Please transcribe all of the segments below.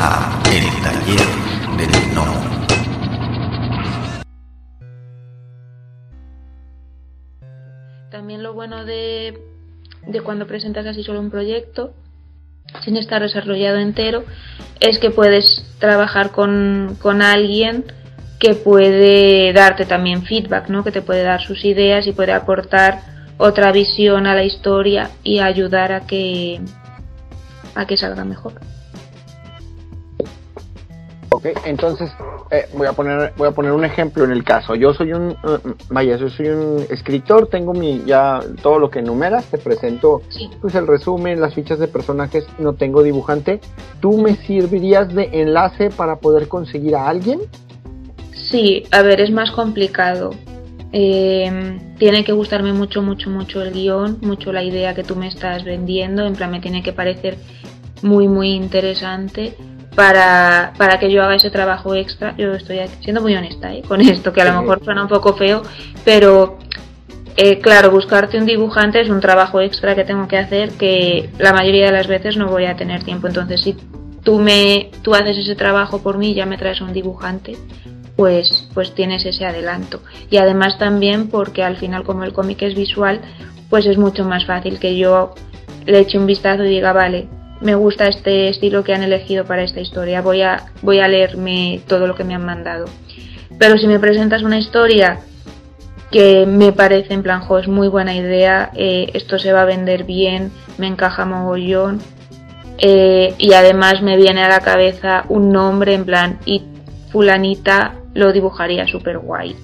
a El Taller del No. También lo bueno de, de cuando presentas así solo un proyecto, sin estar desarrollado entero, es que puedes trabajar con, con alguien que puede darte también feedback, ¿no? que te puede dar sus ideas y puede aportar otra visión a la historia y ayudar a que, a que salga mejor. Ok, entonces eh, voy a poner voy a poner un ejemplo en el caso. Yo soy un uh, vaya, yo soy un escritor, tengo mi ya todo lo que enumeras, te presento pues el resumen, las fichas de personajes, no tengo dibujante. ¿Tú me servirías de enlace para poder conseguir a alguien? Sí, a ver, es más complicado. Eh, tiene que gustarme mucho, mucho, mucho el guion, mucho la idea que tú me estás vendiendo, en plan me tiene que parecer muy, muy interesante para, para que yo haga ese trabajo extra. Yo estoy siendo muy honesta ¿eh? con esto, que a lo mejor suena un poco feo, pero eh, claro, buscarte un dibujante es un trabajo extra que tengo que hacer que la mayoría de las veces no voy a tener tiempo. Entonces, si tú, me, tú haces ese trabajo por mí, ya me traes un dibujante, pues, pues tienes ese adelanto. Y además también porque al final como el cómic es visual, pues es mucho más fácil que yo le eche un vistazo y diga, vale, me gusta este estilo que han elegido para esta historia, voy a, voy a leerme todo lo que me han mandado. Pero si me presentas una historia que me parece en plan, jo, es muy buena idea, eh, esto se va a vender bien, me encaja mogollón, eh, y además me viene a la cabeza un nombre en plan, y fulanita lo dibujaría súper guay.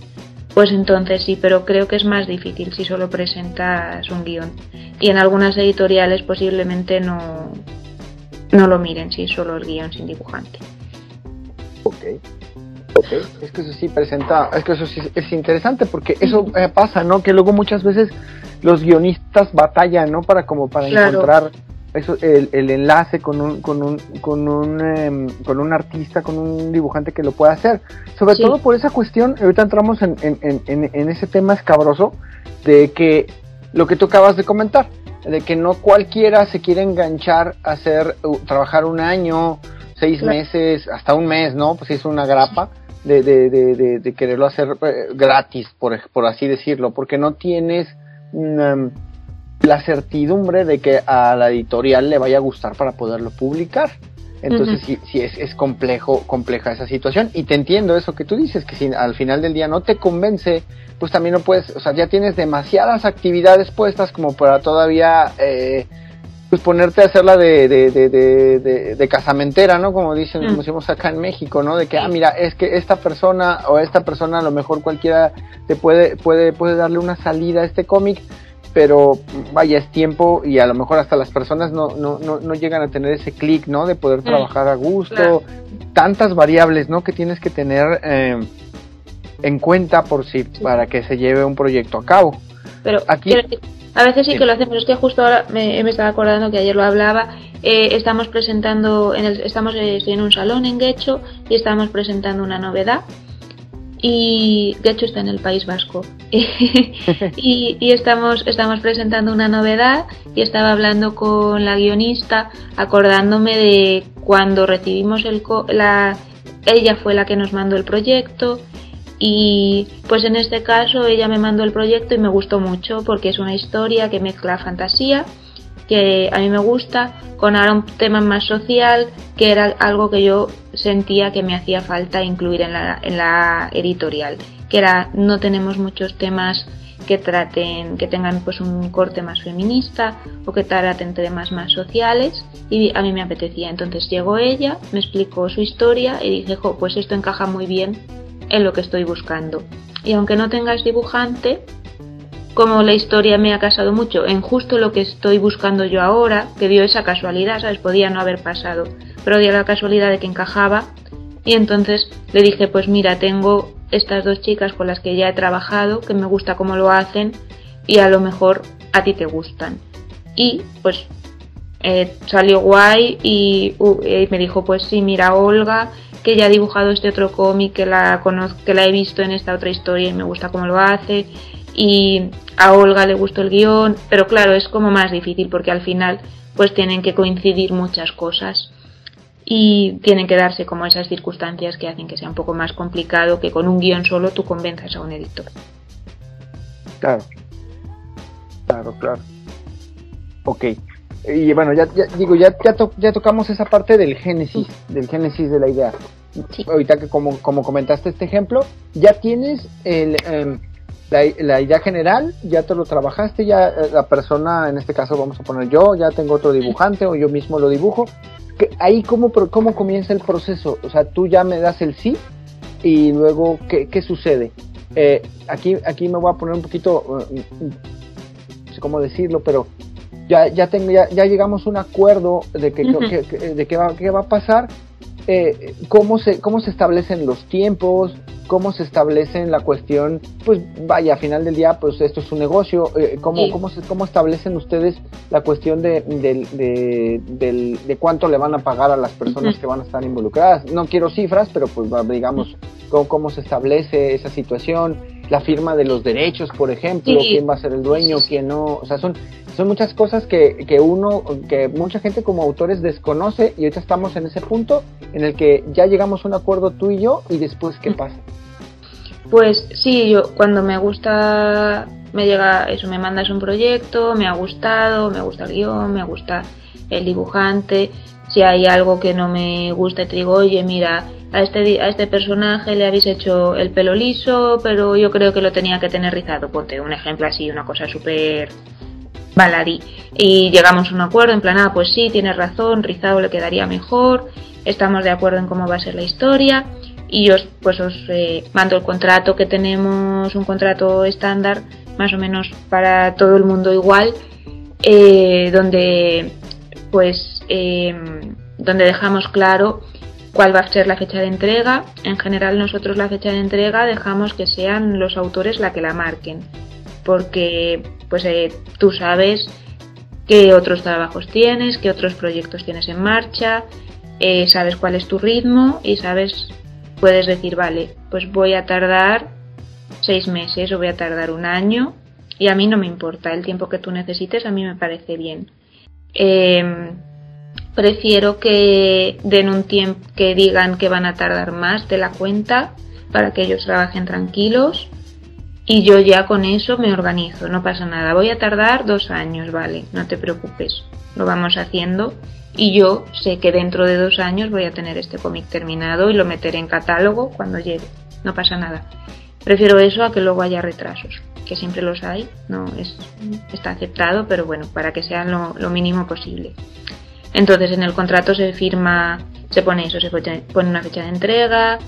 Pues entonces sí, pero creo que es más difícil si solo presentas un guion. Y en algunas editoriales posiblemente no, no lo miren si es solo el guion sin dibujante. Ok. Ok, es que eso sí presenta, es que eso sí es interesante porque eso eh, pasa, ¿no? Que luego muchas veces los guionistas batallan, ¿no? Para como para encontrar eso, el, el, enlace con un, con un, con un, em, con un artista, con un dibujante que lo pueda hacer. Sobre todo por esa cuestión, ahorita entramos en, en, en, en ese tema escabroso de que lo que tú acabas de comentar, de que no cualquiera se quiere enganchar a hacer, trabajar un año, seis meses, hasta un mes, ¿no? Pues es una grapa de, de, de, de, quererlo hacer eh, gratis, por, por así decirlo, porque no tienes um, la certidumbre de que a la editorial le vaya a gustar para poderlo publicar. Entonces sí, sí es, es, complejo, compleja esa situación. Y te entiendo eso que tú dices, que si al final del día no te convence, pues también no puedes, o sea, ya tienes demasiadas actividades puestas como para todavía eh, pues ponerte a hacerla de, de, de, casamentera, ¿no? Como dicen, como decimos acá en México, ¿no? De que, ah, mira, es que esta persona o esta persona a lo mejor cualquiera te puede, puede, puede darle una salida a este cómic, pero vaya, es tiempo y a lo mejor hasta las personas no, no, no, no llegan a tener ese clic, ¿no? De poder trabajar a gusto, claro. tantas variables, ¿no? Que tienes que tener eh, en cuenta por si, para que se lleve un proyecto a cabo. Pero aquí... A veces sí que lo hacemos, es que justo ahora me, me estaba acordando que ayer lo hablaba, eh, estamos presentando, en el, estamos en un salón en Guecho y estamos presentando una novedad y de hecho está en el País Vasco. Y, y, estamos estamos presentando una novedad y estaba hablando con la guionista acordándome de cuando recibimos el la ella fue la que nos mandó el proyecto y pues en este caso ella me mandó el proyecto y me gustó mucho porque es una historia que mezcla fantasía que a mí me gusta, con ahora un tema más social, que era algo que yo sentía que me hacía falta incluir en la, en la editorial, que era no tenemos muchos temas que traten, que tengan pues un corte más feminista o que traten temas más sociales y a mí me apetecía. Entonces llegó ella, me explicó su historia y dije, jo, pues esto encaja muy bien en lo que estoy buscando. Y aunque no tengas dibujante, como la historia me ha casado mucho en justo lo que estoy buscando yo ahora, que dio esa casualidad, ¿sabes? Podía no haber pasado, pero dio la casualidad de que encajaba. Y entonces le dije, pues mira, tengo estas dos chicas con las que ya he trabajado, que me gusta cómo lo hacen y a lo mejor a ti te gustan. Y pues eh, salió guay y, uh, y, me dijo, pues sí, mira, Olga, que ya ha dibujado este otro cómic, que la, conozco, que la he visto en esta otra historia y me gusta cómo lo hace y a Olga le gustó el guion, pero claro, es como más difícil porque al final pues tienen que coincidir muchas cosas. y tienen que darse como esas circunstancias que hacen que sea un poco más complicado que con un guion solo tú convenzas a un editor. Claro, claro, claro. Ok. Y bueno, ya, digo, ya, ya, ya, tocamos esa parte del génesis, del génesis de la idea. Ahorita que como, como comentaste este ejemplo, ya tienes el, em, la, idea general, ya te lo trabajaste, ya eh, la persona, en este caso vamos a poner yo, ya tengo otro dibujante o yo mismo lo dibujo. ahí cómo, cómo comienza el proceso, o sea, tú ya me das el sí y luego, ¿qué, qué sucede? Eh, aquí, aquí me voy a poner un poquito, eh, no sé cómo decirlo, pero ya, ya, tengo, ya, llegamos a un acuerdo de, que, de qué va, qué va a pasar, eh, cómo, se, cómo se establecen los tiempos, cómo se establecen la cuestión, pues vaya, a final del día, pues esto es un negocio, eh, cómo, cómo, cómo establecen ustedes la cuestión de, de, de, cuánto le van a pagar a las personas que van a estar involucradas. No quiero cifras, pero pues digamos, cómo, cómo se establece esa situación, la firma de los derechos, por ejemplo, quién va a ser el dueño, quién no, o sea, son son muchas cosas que, que uno, que mucha gente como autores desconoce y ahorita estamos en ese punto en el que ya llegamos a un acuerdo tú y yo y después qué pasa. Pues sí, yo cuando me gusta, me llega eso, me mandas un proyecto, me ha gustado, me gusta el guion, me gusta el dibujante, si hay algo que no me gusta y te digo, oye, mira, a este, a este personaje le habéis hecho el pelo liso, pero yo creo que lo tenía que tener rizado. Ponte un ejemplo así, una cosa súper baladí. Y llegamos a un acuerdo en plan, ah, pues sí, tienes razón, rizado le quedaría mejor, estamos de acuerdo en cómo va a ser la historia y yo pues os eh, mando el contrato que tenemos, un contrato estándar, más o menos para todo el mundo igual, eh, donde pues em, donde dejamos claro cuál va a ser la fecha de entrega. En general nosotros la fecha de entrega dejamos que sean los autores la que la marquen porque pues eh, tú sabes qué otros trabajos tienes, qué otros proyectos tienes en marcha, eh, sabes cuál es tu ritmo y sabes, puedes decir, vale, pues voy a tardar seis meses o voy a tardar un año y a mí no me importa el tiempo que tú necesites, a mí me parece bien. Em, prefiero que den un tiempo, que digan que van a tardar más de la cuenta para que ellos trabajen tranquilos y yo ya con eso me organizo, no pasa nada. Voy a tardar dos años, vale, no te preocupes, lo vamos haciendo y yo sé que dentro de dos años voy a tener este cómic terminado y lo meteré en catálogo cuando llegue, no pasa nada. Prefiero eso a que luego haya retrasos, que siempre los hay, no es, está aceptado, pero bueno, para que sean lo, lo mínimo posible. Entonces en el contrato se firma, se pone eso, se pone una fecha de entrega,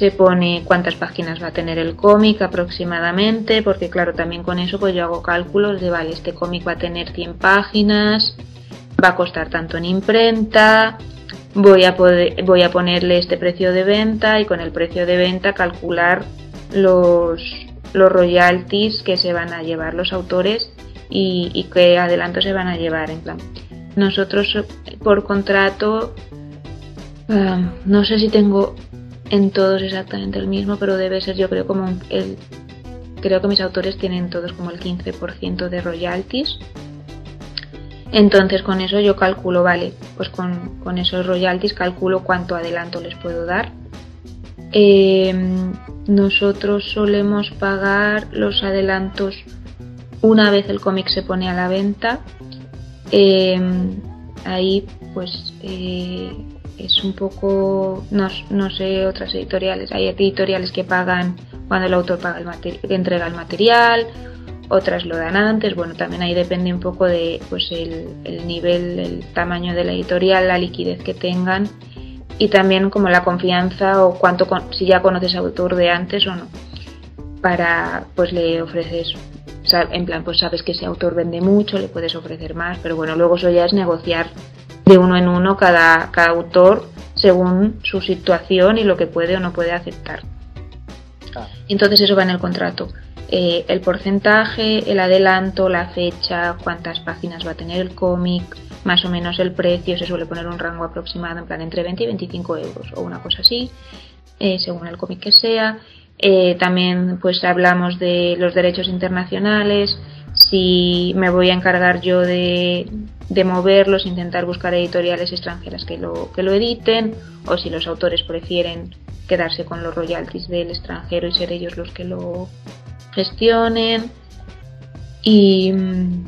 se pone cuántas páginas va a tener el cómic aproximadamente, porque claro, también con eso pues yo hago cálculos de, vale, este cómic va a tener 100 páginas, va a costar tanto en imprenta, voy a, voy a ponerle este precio de venta y con el precio de venta calcular los, los royalties que se van a llevar los autores y, y qué adelanto se van a llevar en plan. Nosotros por contrato, ah, no sé si tengo en todos exactamente el mismo, pero debe ser yo creo como el creo que mis autores tienen todos como el 15% de royalties. Entonces con eso yo calculo, vale, pues con, esos royalties calculo cuánto adelanto les puedo dar. Em, nosotros solemos pagar los adelantos una vez el cómic se pone a la venta. Em, ahí pues eh, es un poco, no, no, sé, otras editoriales. Hay editoriales que pagan cuando el autor paga el entrega el material, otras lo dan antes. Bueno, también ahí depende un poco de pues el, el nivel, el tamaño de la editorial, la liquidez que tengan y también como la confianza o cuánto si ya conoces al autor de antes o no. Para pues le ofreces en plan pues sabes que ese autor vende mucho, le puedes ofrecer más, pero bueno, luego eso ya es negociar de uno en uno cada, cada autor según su situación y lo que puede o no puede aceptar. Ah. Entonces eso va en el contrato. Eh, el porcentaje, el adelanto, la fecha, cuántas páginas va a tener el cómic, más o menos el precio, se suele poner un rango aproximado, en plan entre 20 y 25 euros o una cosa así, eh, según el cómic que sea. Eh, también pues hablamos de los derechos internacionales, si me voy a encargar yo de, de moverlos, intentar buscar editoriales extranjeras que lo, que lo editen, o si los autores prefieren quedarse con los royalties del extranjero y ser ellos los que lo gestionen. Y mm,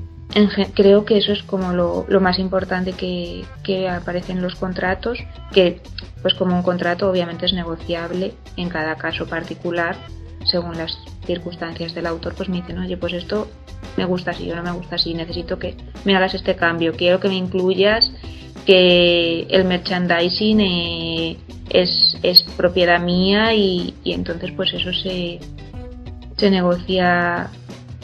creo que eso es como lo, lo más importante que, que, aparece en los contratos, que pues como un contrato obviamente es negociable en cada caso particular según las circunstancias del autor, pues me dicen, oye, pues esto me gusta así, yo no me gusta así, necesito que me hagas este cambio, quiero que me incluyas que el merchandising eh, es, es, propiedad mía y, y, entonces pues eso se, se negocia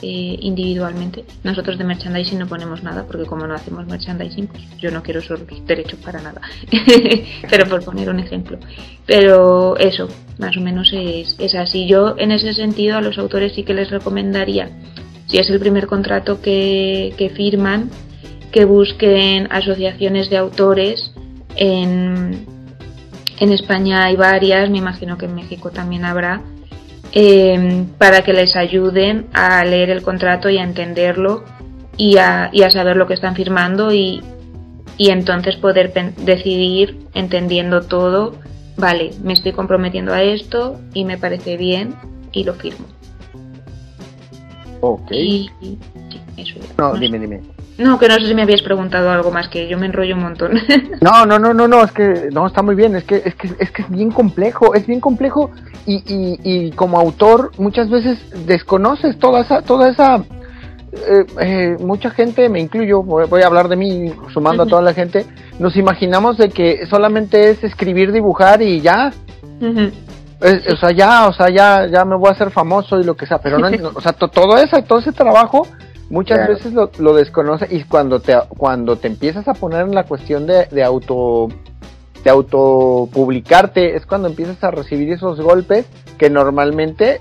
eh, individualmente. Nosotros de merchandising no ponemos nada porque como no hacemos merchandising, pues yo no quiero esos derechos para nada. Pero por poner un ejemplo. Pero eso, más o menos es, es así. Yo en ese sentido a los autores sí que les recomendaría, si es el primer contrato que, que firman, que busquen asociaciones de autores en, en España hay varias, me imagino que en México también habrá, eh, para que les ayuden a leer el contrato y a entenderlo y a, y a saber lo que están firmando y, y entonces poder decidir entendiendo todo, vale, me estoy comprometiendo a esto y me parece bien y lo firmo. Ok. Y, sí, eso no, dime, dime. No, que no sé si me habías preguntado algo más, que yo me enrollo un montón. no, no, no, no, no, es que no está muy bien, es que es que es que es bien complejo, es bien complejo y, y, y como autor muchas veces desconoces toda esa toda esa eh, eh, mucha gente, me incluyo, voy, a hablar de mí sumando a toda la gente, nos imaginamos de que solamente es escribir, dibujar y ya. o sea, ya, o sea, ya, ya me voy a hacer famoso y lo que sea, pero no, o sea, todo eso, todo ese trabajo muchas veces lo, lo, desconoce y cuando te cuando te empiezas a poner en la cuestión de, de auto de autopublicarte es cuando empiezas a recibir esos golpes que normalmente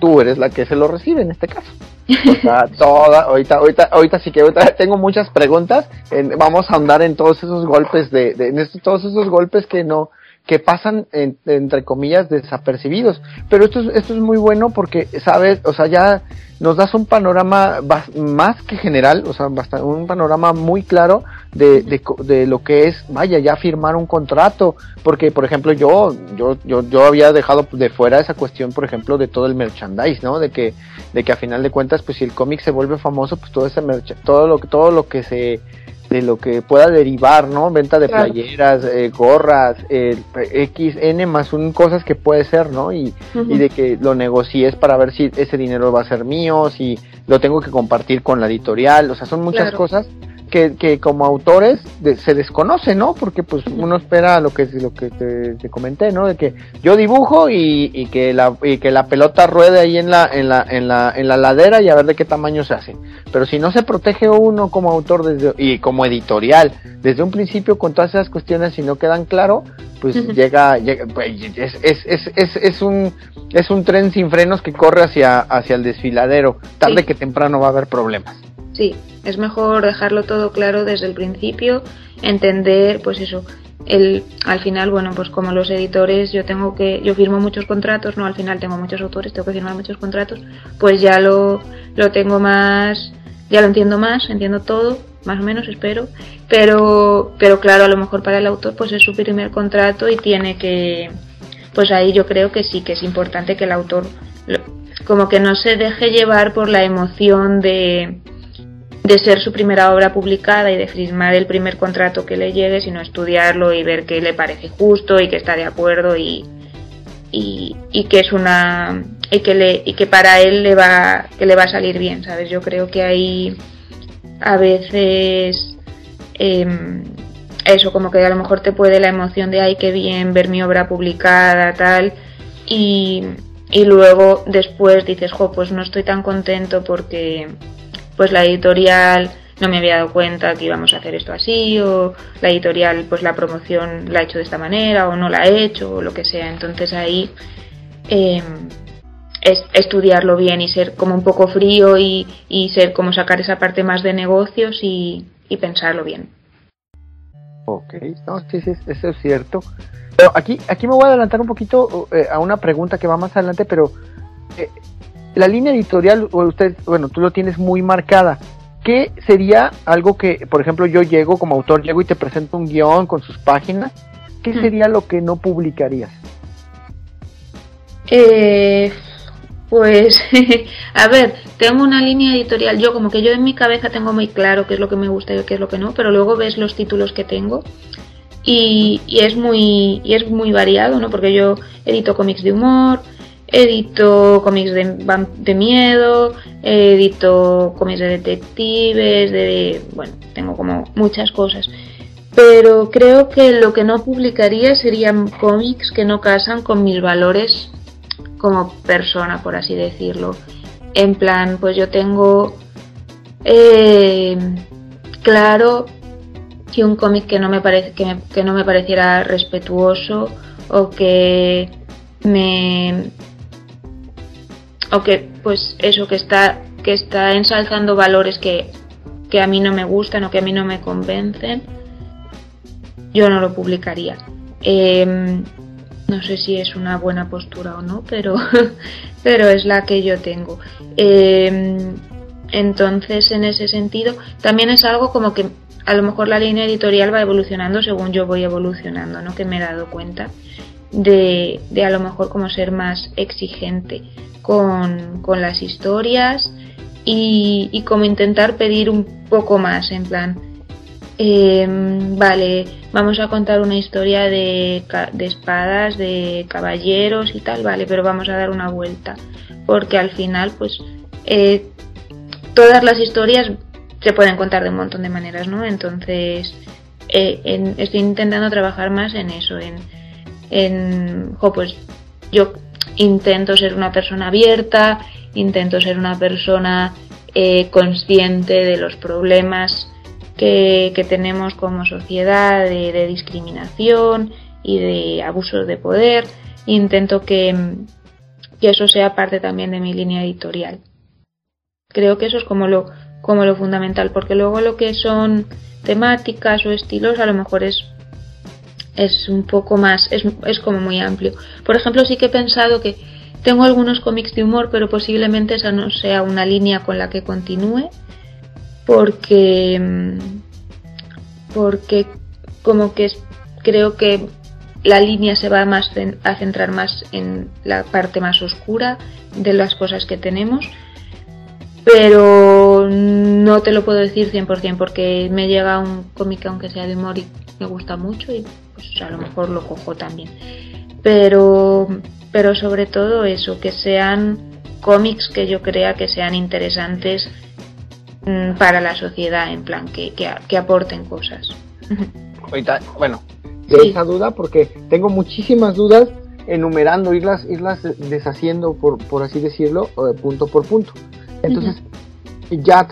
tú eres la que se lo recibe en este caso. O sea, toda, ahorita, ahorita, ahorita sí que ahorita tengo muchas preguntas. vamos a andar en todos esos golpes de, de en todos esos golpes que no, que pasan entre comillas desapercibidos. Pero esto es, esto es muy bueno porque, sabes, o sea, ya nos das un panorama más que general, o sea, un panorama muy claro de, de, de, lo que es, vaya, ya firmar un contrato, porque, por ejemplo, yo, yo, yo, yo había dejado de fuera esa cuestión, por ejemplo, de todo el merchandise, ¿no? De que, de que a final de cuentas, pues si el cómic se vuelve famoso, pues todo ese todo lo, todo lo que se de lo que pueda derivar, ¿no? Venta de playeras, eh, gorras, eh, XN más un cosas que puede ser, ¿no? Y, y, de que lo negocies para ver si ese dinero va a ser mío, si lo tengo que compartir con la editorial, o sea, son muchas cosas que, que como autores se desconoce, ¿no? Porque pues uno espera lo que lo que te, comenté, ¿no? De que yo dibujo y, y, que la y que la pelota ruede ahí en la en la en la en la ladera y a ver de qué tamaño se hace. Pero si no se protege uno como autor desde y como editorial desde un principio con todas esas cuestiones si no quedan claro, pues llega, llega pues, es, es, es, es, es un es un tren sin frenos que corre hacia hacia el desfiladero. Tarde que temprano va a haber problemas. Sí, es mejor dejarlo todo claro desde el principio, entender, pues eso, el, al final, bueno, pues como los editores, yo tengo que, yo firmo muchos contratos, no, al final tengo muchos autores, tengo que firmar muchos contratos, pues ya lo, lo tengo más, ya lo entiendo más, entiendo todo, más o menos, espero, pero, pero claro, a lo mejor para el autor, pues es su primer contrato y tiene que, pues ahí yo creo que sí, que es importante que el autor, como que no se deje llevar por la emoción de, de ser su primera obra publicada y de firmar el primer contrato que le llegue, sino estudiarlo y ver que le parece justo y que está de acuerdo y, y, que es una y que le y que para él le va que le va a salir bien, ¿sabes? Yo creo que hay a veces em, eso como que a lo mejor te puede la emoción de ay qué bien ver mi obra publicada tal y, y luego después dices jo pues no estoy tan contento porque pues la editorial no me había dado cuenta que íbamos a hacer esto así o la editorial pues la promoción la ha hecho de esta manera o no la ha hecho o lo que sea. Entonces ahí eh, es estudiarlo bien y ser como un poco frío y, y, ser como sacar esa parte más de negocios y, pensarlo bien. Ok no sí, sí eso es cierto. Pero aquí aquí me voy a adelantar un poquito eh, a una pregunta que va más adelante pero eh, la línea editorial, usted, bueno, tú lo tienes muy marcada. ¿Qué sería algo que, por ejemplo, yo llego como autor, llego y te presento un guion con sus páginas? ¿Qué sería lo que no publicarías? Eh, pues, a ver, tengo una línea editorial. Yo, como que yo en mi cabeza tengo muy claro qué es lo que me gusta y qué es lo que no, pero luego ves los títulos que tengo y, es muy y es muy variado, ¿no? Porque yo edito cómics de humor, edito cómics de, miedo, edito cómics de detectives, de bueno, tengo como muchas cosas. Pero creo que lo que no publicaría serían cómics que no casan con mis valores como persona, por así decirlo. En plan, pues yo tengo eh, claro que un cómic que no que, no me pareciera respetuoso o que me o que pues eso que está que está ensalzando valores que, que a mí no me gustan o que a mí no me convencen yo no lo publicaría. Em, no sé si es una buena postura o no pero pero es la que yo tengo. Em, entonces en ese sentido también es algo como que a lo mejor la línea editorial va evolucionando según yo voy evolucionando, ¿no? Que me he dado cuenta de, de a lo mejor como ser más exigente con, con las historias y, y, como intentar pedir un poco más, en plan, em, vale, vamos a contar una historia de, de espadas, de caballeros y tal, vale, pero vamos a dar una vuelta, porque al final, pues, eh, todas las historias se pueden contar de un montón de maneras, ¿no? Entonces, eh, estoy intentando trabajar más en eso, en, en pues yo intento ser una persona abierta, intento ser una persona eh, consciente de los problemas que, tenemos como sociedad de, discriminación y de abusos de poder. Intento que, que eso sea parte también de mi línea editorial. Creo que eso es como lo, como lo fundamental, porque luego lo que son temáticas o estilos a lo mejor es es un poco más, es, es como muy amplio. Por ejemplo, sí que he pensado que tengo algunos cómics de humor, pero posiblemente esa no sea una línea con la que continúe, porque porque como que creo que la línea se va más a centrar más en la parte más oscura de las cosas que tenemos pero no te lo puedo decir 100% porque me llega un cómic aunque sea de humor y me gusta mucho y pues a lo mejor lo cojo también. Pero, pero sobre todo eso, que sean cómics que yo crea que sean interesantes mm, para la sociedad, en plan, que, que, aporten cosas. Ahorita, bueno, de esa duda porque tengo muchísimas dudas enumerando, irlas, irlas deshaciendo, por, por así decirlo, eh, punto por punto. Entonces, ya,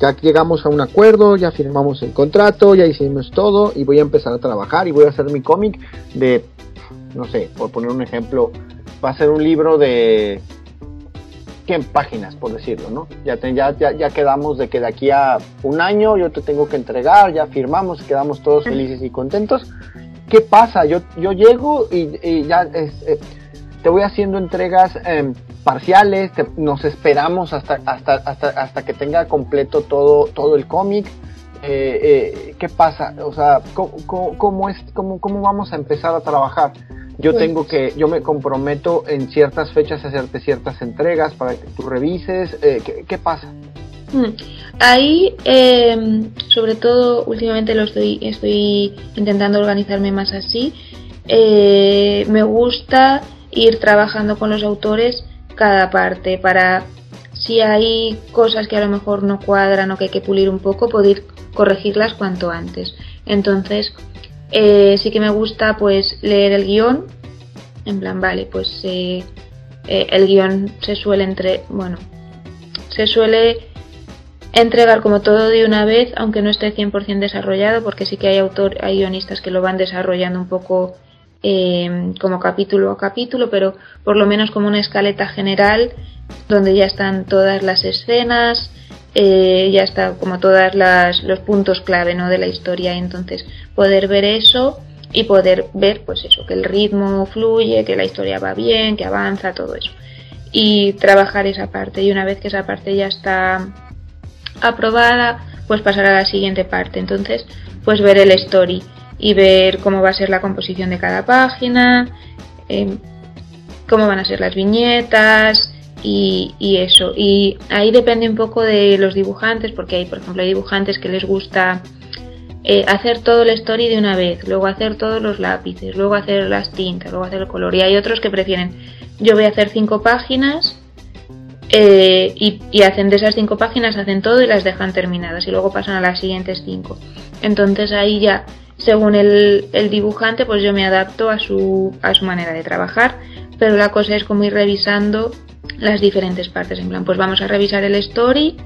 ya llegamos a un acuerdo, ya firmamos el contrato, ya hicimos todo y voy a empezar a trabajar y voy a hacer mi cómic de, no sé, por poner un ejemplo, va a ser un libro de 100 páginas, por decirlo, ¿no? Ya, ya, ya, quedamos de que de aquí a un año yo te tengo que entregar, ya firmamos, quedamos todos felices y contentos. ¿Qué pasa? Yo, yo llego y, ya eh, te voy haciendo entregas. Eh, parciales, nos esperamos hasta, hasta, hasta, hasta que tenga completo todo, todo el cómic. Eh, eh, ¿Qué pasa? O sea, ¿cómo, es, cómo, ¿cómo vamos a empezar a trabajar? Yo pues tengo que, yo me comprometo en ciertas fechas a hacerte ciertas entregas para que tú revises. Eh, ¿qué, pasa? Hmm. Ahí, em, sobre todo, últimamente lo estoy, estoy intentando organizarme más así. me gusta ir trabajando con los autores cada parte para si hay cosas que a lo mejor no cuadran o que hay que pulir un poco, poder corregirlas cuanto antes. Entonces, eh, sí que me gusta pues leer el guion, en plan, vale, pues eh, eh, el guion se suele entre, bueno, se suele entregar como todo de una vez, aunque no esté 100% desarrollado, porque sí que hay autor, hay guionistas que lo van desarrollando un poco eh, como capítulo a capítulo, pero por lo menos como una escaleta general donde ya están todas las escenas, eh, ya está como todas las los puntos clave ¿no? de la historia, entonces poder ver eso y poder ver pues eso, que el ritmo fluye, que la historia va bien, que avanza, todo eso. y trabajar esa parte. Y una vez que esa parte ya está aprobada, pues pasar a la siguiente parte. Entonces, pues ver el story y ver cómo va a ser la composición de cada página, em, cómo van a ser las viñetas y, eso. Y ahí depende un poco de los dibujantes, porque hay, por ejemplo, hay dibujantes que les gusta eh, hacer todo el story de una vez, luego hacer todos los lápices, luego hacer las tintas, luego hacer el color. Y hay otros que prefieren, yo voy a hacer cinco páginas eh, y, hacen de esas cinco páginas, hacen todo y las dejan terminadas y luego pasan a las siguientes cinco. Entonces ahí ya, según el, el dibujante, pues yo me adapto a su, a su manera de trabajar, pero la cosa es como ir revisando las diferentes partes. En plan, pues vamos a revisar el story,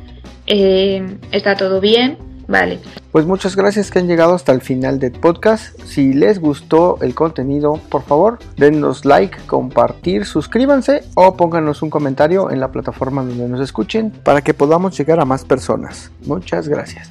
eh, está todo bien, vale. Pues muchas gracias que han llegado hasta el final del podcast. Si les gustó el contenido, por favor, denos like, compartir, suscríbanse o pónganos un comentario en la plataforma donde nos escuchen para que podamos llegar a más personas. Muchas gracias.